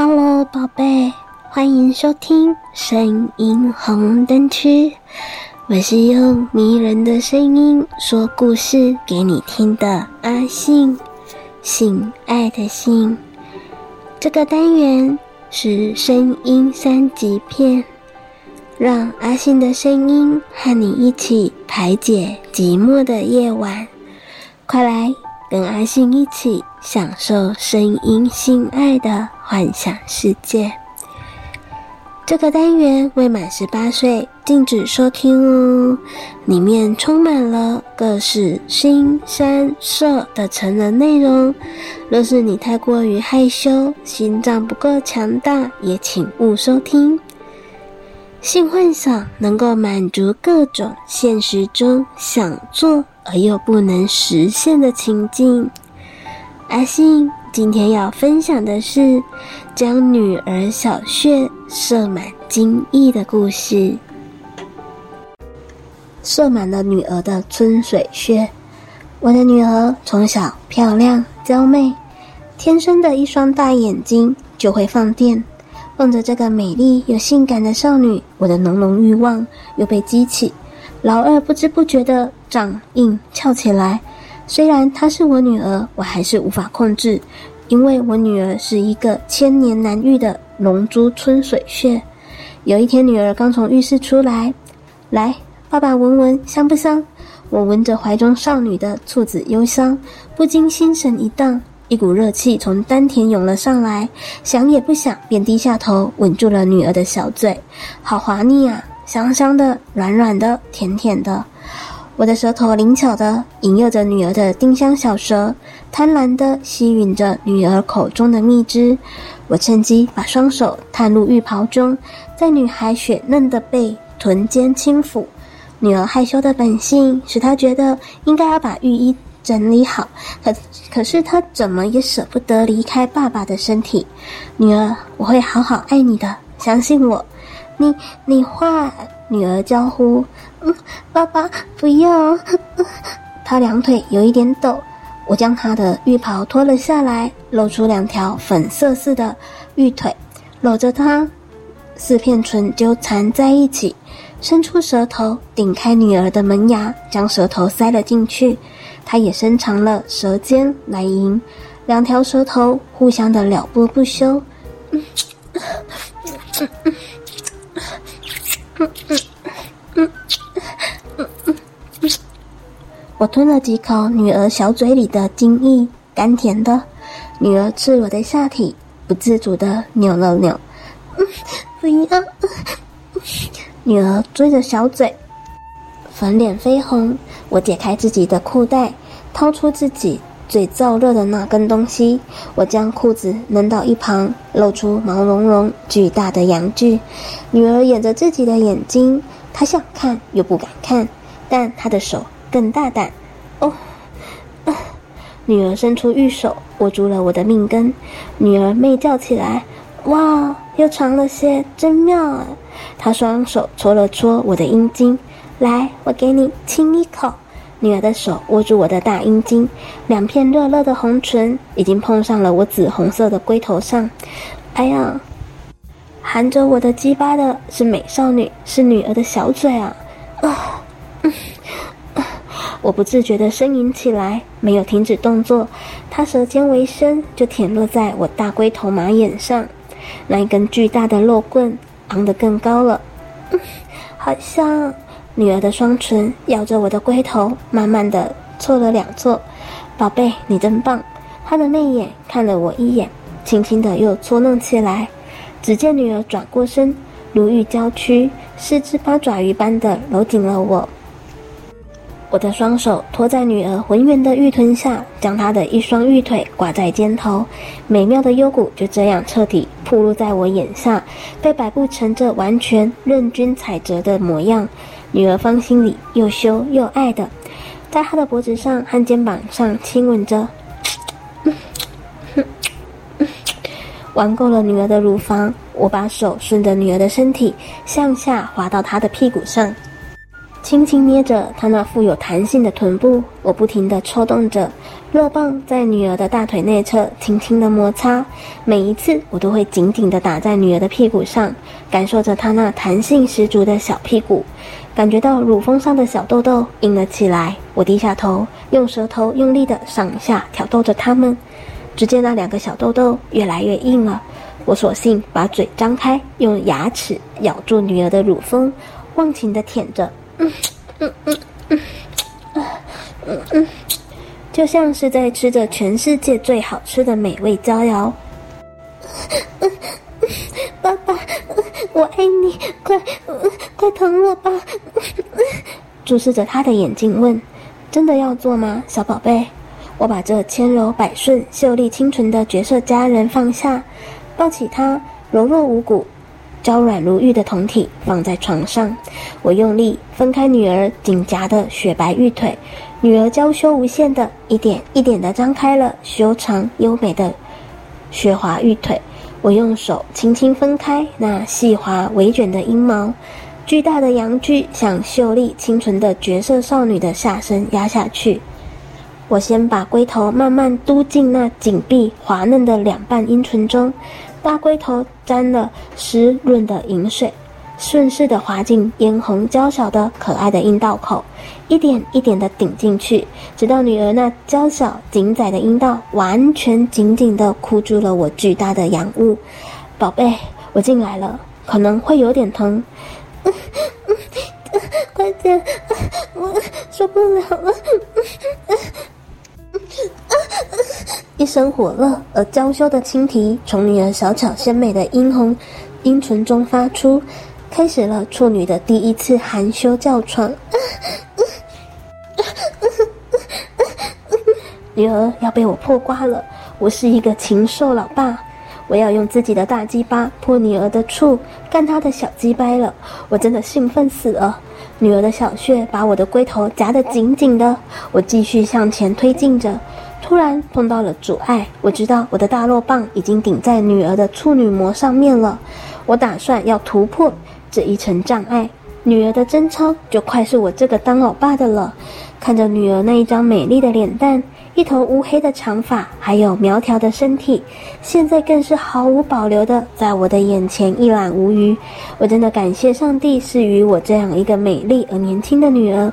Hello，宝贝，欢迎收听声音红灯区。我是用迷人的声音说故事给你听的阿信，性爱的性。这个单元是声音三级片，让阿信的声音和你一起排解寂寞的夜晚。快来跟阿信一起享受声音性爱的幻想世界。这个单元未满十八岁禁止收听哦，里面充满了各式腥膻色的成人内容。若是你太过于害羞，心脏不够强大，也请勿收听。性幻想能够满足各种现实中想做而又不能实现的情境。阿信今天要分享的是将女儿小穴射满精液的故事。射满了女儿的春水穴。我的女儿从小漂亮娇媚，天生的一双大眼睛就会放电。望着这个美丽又性感的少女，我的浓浓欲望又被激起，老二不知不觉的长硬翘起来。虽然她是我女儿，我还是无法控制，因为我女儿是一个千年难遇的龙珠春水穴。有一天，女儿刚从浴室出来，来，爸爸闻闻香不香？我闻着怀中少女的处子幽香，不禁心神一荡，一股热气从丹田涌了上来，想也不想便低下头吻住了女儿的小嘴，好滑腻啊，香香的，软软的，甜甜的。我的舌头灵巧地引诱着女儿的丁香小舌，贪婪地吸吮着女儿口中的蜜汁。我趁机把双手探入浴袍中，在女孩雪嫩的背、臀间轻抚。女儿害羞的本性使她觉得应该要把浴衣整理好，可可是她怎么也舍不得离开爸爸的身体。女儿，我会好好爱你的，相信我。你你坏！女儿娇呼。嗯，爸爸不要。她两腿有一点抖，我将她的浴袍脱了下来，露出两条粉色似的玉腿，搂着她，四片唇纠缠在一起，伸出舌头顶开女儿的门牙，将舌头塞了进去。她也伸长了舌尖来迎，两条舌头互相的撩拨不休。嗯嗯嗯嗯嗯嗯嗯嗯嗯我吞了几口女儿小嘴里的精液，甘甜的。女儿赤裸的下体不自主地扭了扭，嗯，不要。女儿追着小嘴，粉脸绯红。我解开自己的裤带，掏出自己最燥热的那根东西。我将裤子扔到一旁，露出毛茸茸巨大的阳具。女儿掩着自己的眼睛，她想看又不敢看，但她的手。更大胆，哦，啊！女儿伸出玉手握住了我的命根，女儿媚叫起来：“哇，又长了些，真妙啊！”她双手搓了搓我的阴茎，来，我给你亲一口。女儿的手握住我的大阴茎，两片热热的红唇已经碰上了我紫红色的龟头上。哎呀，含着我的鸡巴的是美少女，是女儿的小嘴啊！啊，嗯。我不自觉地呻吟起来，没有停止动作。她舌尖微伸，就舔落在我大龟头马眼上。那一根巨大的肉棍昂得更高了，嗯，好香！女儿的双唇咬着我的龟头，慢慢地搓了两搓。宝贝，你真棒！她的媚眼看了我一眼，轻轻地又搓弄起来。只见女儿转过身，如玉娇躯，四只八爪鱼般地搂紧了我。我的双手托在女儿浑圆的玉臀下，将她的一双玉腿挂在肩头，美妙的幽谷就这样彻底暴露在我眼下，被摆布成这完全任君采择的模样。女儿芳心里又羞又爱的，在她的脖子上和肩膀上亲吻着，玩够了女儿的乳房，我把手顺着女儿的身体向下滑到她的屁股上。轻轻捏着她那富有弹性的臀部，我不停地抽动着肉棒在女儿的大腿内侧轻轻的摩擦，每一次我都会紧紧地打在女儿的屁股上，感受着她那弹性十足的小屁股，感觉到乳峰上的小豆豆硬了起来。我低下头，用舌头用力的上下挑逗着它们，只见那两个小豆豆越来越硬了。我索性把嘴张开，用牙齿咬住女儿的乳峰，忘情的舔着。嗯嗯嗯嗯，嗯嗯，就像是在吃着全世界最好吃的美味佳肴。嗯嗯，爸爸，我爱你，快快疼我吧！注视着他的眼睛问：“真的要做吗，小宝贝？”我把这纤柔百顺、秀丽清纯的绝色佳人放下，抱起她，柔弱无骨。娇软如玉的酮体放在床上，我用力分开女儿紧夹的雪白玉腿，女儿娇羞无限的一点一点的张开了修长优美的雪滑玉腿。我用手轻轻分开那细滑微卷的阴毛，巨大的阳具向秀丽清纯的绝色少女的下身压下去。我先把龟头慢慢嘟进那紧闭滑嫩的两半阴唇中。大龟头沾了湿润的淫水，顺势地滑进嫣红娇小的可爱的阴道口，一点一点地顶进去，直到女儿那娇小紧窄的阴道完全紧紧地箍住了我巨大的阳物。宝贝，我进来了，可能会有点疼。嗯嗯嗯，快点，我受不了了。一声火热而娇羞的轻啼从女儿小巧鲜美的殷红阴唇中发出，开始了处女的第一次含羞叫床。女儿要被我破瓜了！我是一个禽兽老爸，我要用自己的大鸡巴破女儿的处，干她的小鸡掰了！我真的兴奋死了！女儿的小穴把我的龟头夹得紧紧的，我继续向前推进着。突然碰到了阻碍，我知道我的大肉棒已经顶在女儿的处女膜上面了。我打算要突破这一层障碍，女儿的贞操就快是我这个当老爸的了。看着女儿那一张美丽的脸蛋，一头乌黑的长发，还有苗条的身体，现在更是毫无保留的在我的眼前一览无余。我真的感谢上帝赐予我这样一个美丽而年轻的女儿。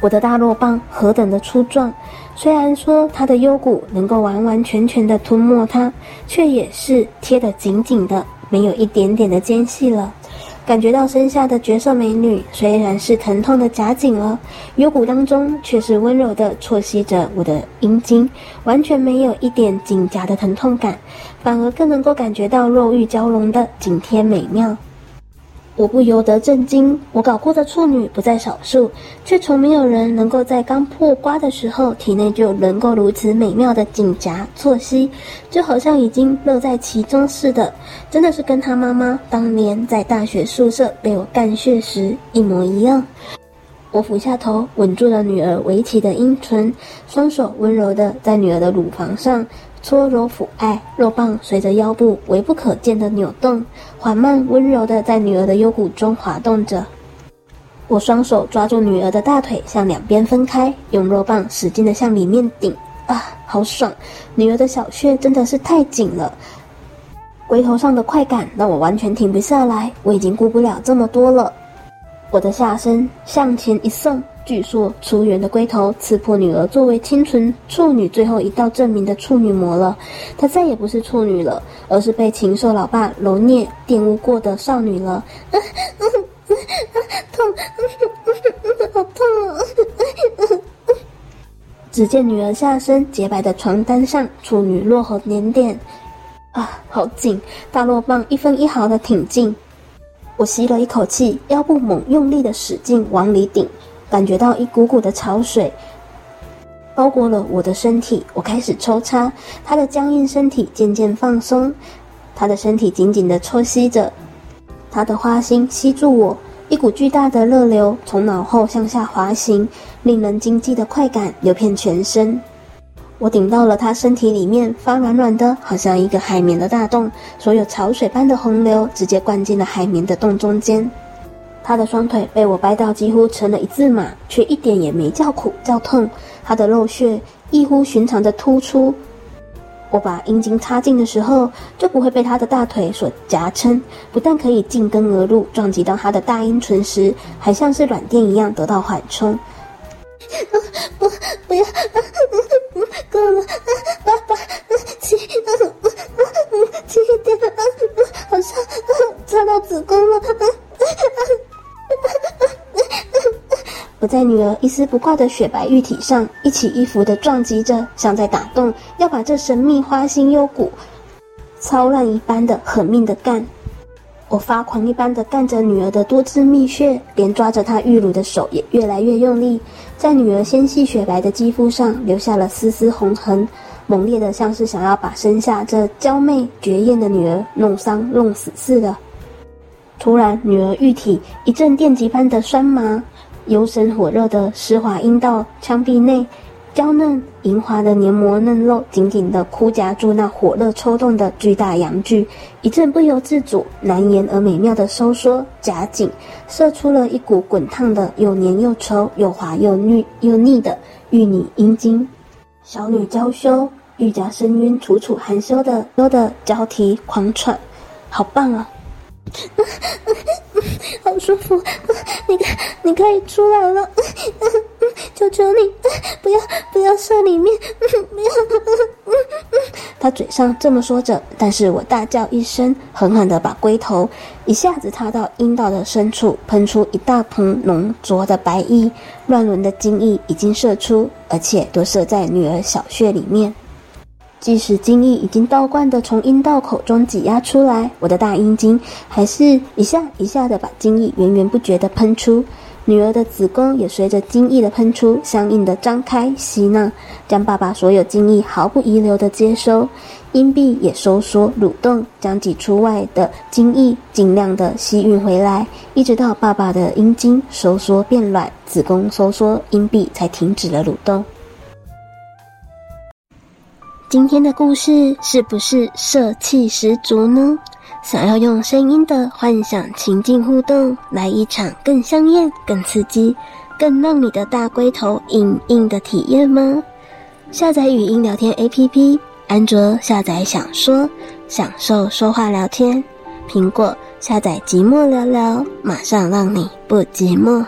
我的大肉棒何等的粗壮！虽然说他的幽谷能够完完全全的吞没它，却也是贴得紧紧的，没有一点点的间隙了。感觉到身下的绝色美女虽然是疼痛的夹紧了，幽谷当中却是温柔的啜吸着我的阴茎，完全没有一点紧夹的疼痛感，反而更能够感觉到肉欲交融的紧贴美妙。我不由得震惊，我搞过的处女不在少数，却从没有人能够在刚破瓜的时候，体内就能够如此美妙的紧夹啜吸，就好像已经乐在其中似的，真的是跟他妈妈当年在大学宿舍被我干血时一模一样。我俯下头，吻住了女儿围起的阴唇，双手温柔的在女儿的乳房上。搓揉抚爱，肉棒随着腰部微不可见的扭动，缓慢温柔地在女儿的幽谷中滑动着。我双手抓住女儿的大腿，向两边分开，用肉棒使劲地向里面顶。啊，好爽！女儿的小穴真的是太紧了，龟头上的快感让我完全停不下来。我已经顾不了这么多了，我的下身向前一送。据说粗圆的龟头刺破女儿作为清纯处女最后一道证明的处女膜了，她再也不是处女了，而是被禽兽老爸揉捏玷污过的少女了。啊啊啊、痛、好痛啊！只见女儿下身洁白的床单上，处女落红点点，啊，好紧！大肉棒一分一毫的挺进，我吸了一口气，腰部猛用力的使劲往里顶。感觉到一股股的潮水包裹了我的身体，我开始抽插，他的僵硬身体渐渐放松，他的身体紧紧地抽吸着，他的花心吸住我，一股巨大的热流从脑后向下滑行，令人惊悸的快感流遍全身。我顶到了他身体里面，发软软的，好像一个海绵的大洞，所有潮水般的洪流直接灌进了海绵的洞中间。他的双腿被我掰到几乎成了一字马，却一点也没叫苦叫痛。他的肉穴异乎寻常的突出。我把阴茎插进的时候，就不会被他的大腿所夹撑，不但可以进根而入，撞击到他的大阴唇时，还像是软垫一样得到缓冲。不，不要，够了，爸爸，轻，轻一点啊，好像啊插到子宫在女儿一丝不挂的雪白玉体上一起一伏的撞击着，像在打洞，要把这神秘花心幽谷操烂一般的狠命的干。我发狂一般的干着女儿的多汁蜜穴，连抓着她玉乳的手也越来越用力，在女儿纤细雪白的肌肤上留下了丝丝红痕，猛烈的像是想要把生下这娇媚绝艳的女儿弄伤弄死似的。突然，女儿玉体一阵电击般的酸麻。幽深火热的湿滑阴道腔壁内，娇嫩莹滑的黏膜嫩肉紧紧地箍夹住那火热抽动的巨大阳具，一阵不由自主、难言而美妙的收缩夹紧，射出了一股滚烫的又黏又稠、又滑又腻又腻的玉女阴茎。小女娇羞，玉夹深晕，楚楚含羞的羞的交替狂喘，好棒啊！好舒服，你看，你可以出来了，求求你，不要不要射里面，不要。他嘴上这么说着，但是我大叫一声，狠狠的把龟头一下子插到阴道的深处，喷出一大盆浓浊的白液，乱伦的精液已经射出，而且都射在女儿小穴里面。即使精液已经倒灌的从阴道口中挤压出来，我的大阴茎还是一下一下的把精液源源不绝的喷出。女儿的子宫也随着精液的喷出，相应的张开吸纳，将爸爸所有精液毫不遗留的接收。阴壁也收缩蠕动，将挤出外的精液尽量的吸运回来，一直到爸爸的阴茎收缩变软，子宫收缩，阴壁才停止了蠕动。今天的故事是不是色气十足呢？想要用声音的幻想情境互动，来一场更香艳、更刺激、更让你的大龟头硬硬的体验吗？下载语音聊天 APP，安卓下载享说，享受说话聊天；苹果下载寂寞聊聊，马上让你不寂寞。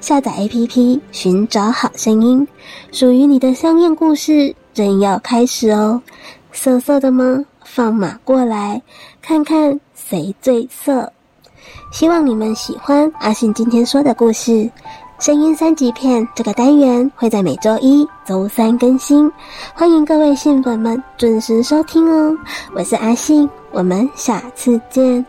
下载 APP，寻找好声音，属于你的香艳故事。正要开始哦，色色的吗？放马过来，看看谁最色。希望你们喜欢阿信今天说的故事。声音三级片这个单元会在每周一、周三更新，欢迎各位信粉们准时收听哦。我是阿信，我们下次见。